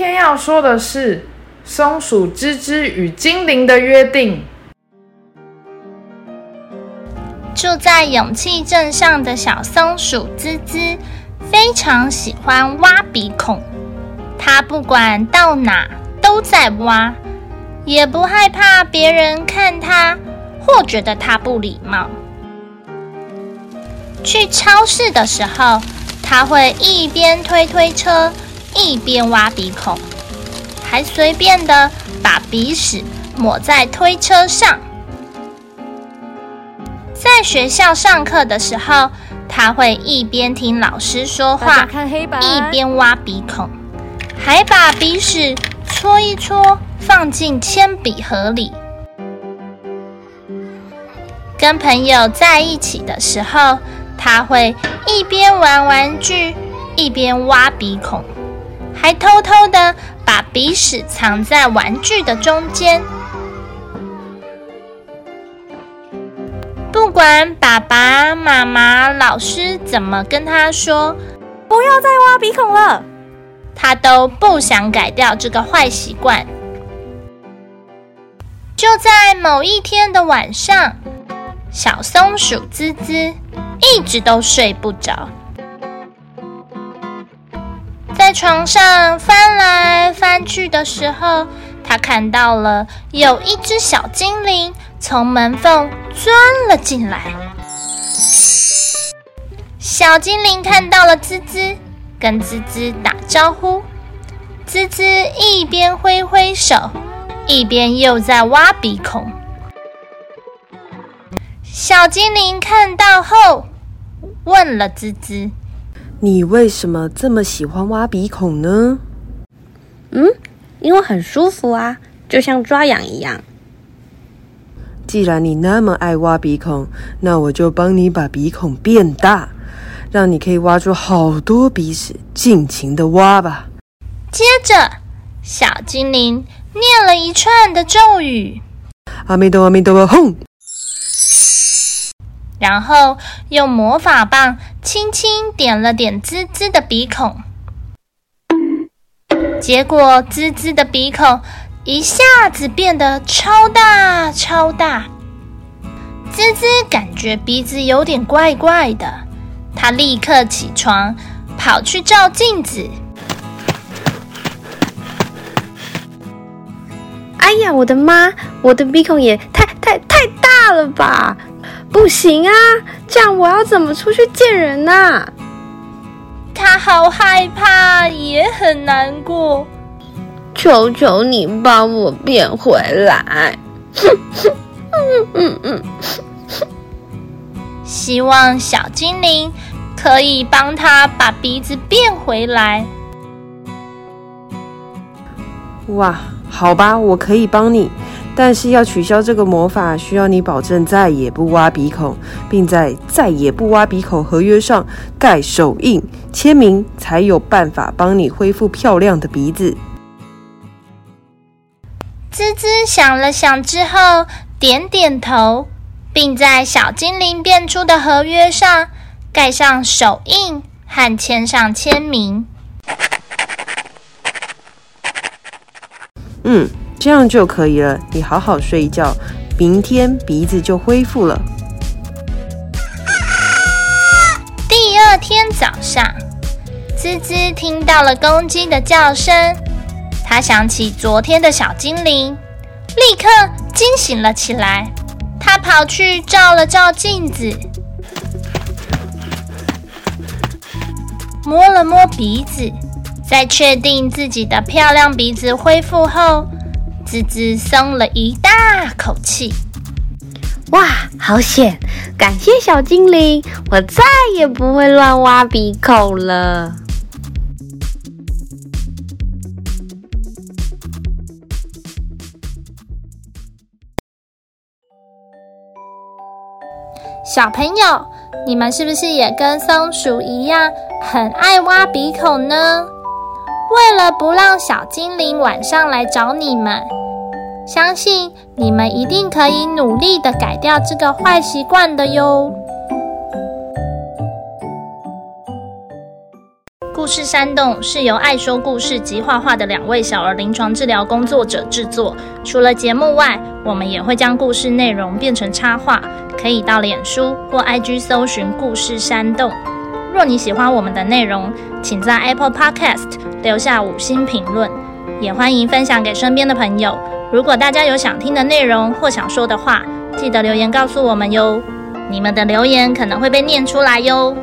天要说的是松鼠吱吱与精灵的约定。住在勇气镇上的小松鼠吱吱，非常喜欢挖鼻孔。它不管到哪都在挖，也不害怕别人看它或觉得它不礼貌。去超市的时候，它会一边推推车。一边挖鼻孔，还随便的把鼻屎抹在推车上。在学校上课的时候，他会一边听老师说话，一边挖鼻孔，还把鼻屎搓一搓放进铅笔盒里。跟朋友在一起的时候，他会一边玩玩具，一边挖鼻孔。还偷偷的把鼻屎藏在玩具的中间。不管爸爸妈妈、老师怎么跟他说，不要再挖鼻孔了，他都不想改掉这个坏习惯。就在某一天的晚上，小松鼠滋滋一直都睡不着。在床上翻来翻去的时候，他看到了有一只小精灵从门缝钻了进来。小精灵看到了滋滋，跟滋滋打招呼。滋滋一边挥挥手，一边又在挖鼻孔。小精灵看到后，问了滋滋。你为什么这么喜欢挖鼻孔呢？嗯，因为很舒服啊，就像抓痒一样。既然你那么爱挖鼻孔，那我就帮你把鼻孔变大，让你可以挖出好多鼻屎，尽情的挖吧。接着，小精灵念了一串的咒语：阿弥陀阿弥陀佛，轰！然后用魔法棒轻轻点了点滋滋的鼻孔，结果滋滋的鼻孔一下子变得超大超大。滋滋感觉鼻子有点怪怪的，他立刻起床跑去照镜子。哎呀，我的妈！我的鼻孔也太太太大了吧！不行啊，这样我要怎么出去见人呐？他好害怕，也很难过。求求你帮我变回来！嗯嗯嗯，希望小精灵可以帮他把鼻子变回来。哇，好吧，我可以帮你。但是要取消这个魔法，需要你保证再也不挖鼻孔，并在再也不挖鼻孔合约上盖手印签名，才有办法帮你恢复漂亮的鼻子。滋滋想了想之后，点点头，并在小精灵变出的合约上盖上手印和签上签名。嗯。这样就可以了。你好好睡一觉，明天鼻子就恢复了。第二天早上，滋滋听到了公鸡的叫声，他想起昨天的小精灵，立刻惊醒了起来。他跑去照了照镜子，摸了摸鼻子，在确定自己的漂亮鼻子恢复后。滋滋松了一大口气。哇好险感谢小精灵我再也不会乱挖鼻孔了。小朋友你们是不是也跟松鼠一样很爱挖鼻孔呢？为了不让小精灵晚上来找你们相信你们一定可以努力的改掉这个坏习惯的哟。故事山洞是由爱说故事及画画的两位小儿临床治疗工作者制作。除了节目外，我们也会将故事内容变成插画，可以到脸书或 IG 搜寻“故事山洞”。若你喜欢我们的内容，请在 Apple Podcast 留下五星评论，也欢迎分享给身边的朋友。如果大家有想听的内容或想说的话，记得留言告诉我们哟。你们的留言可能会被念出来哟。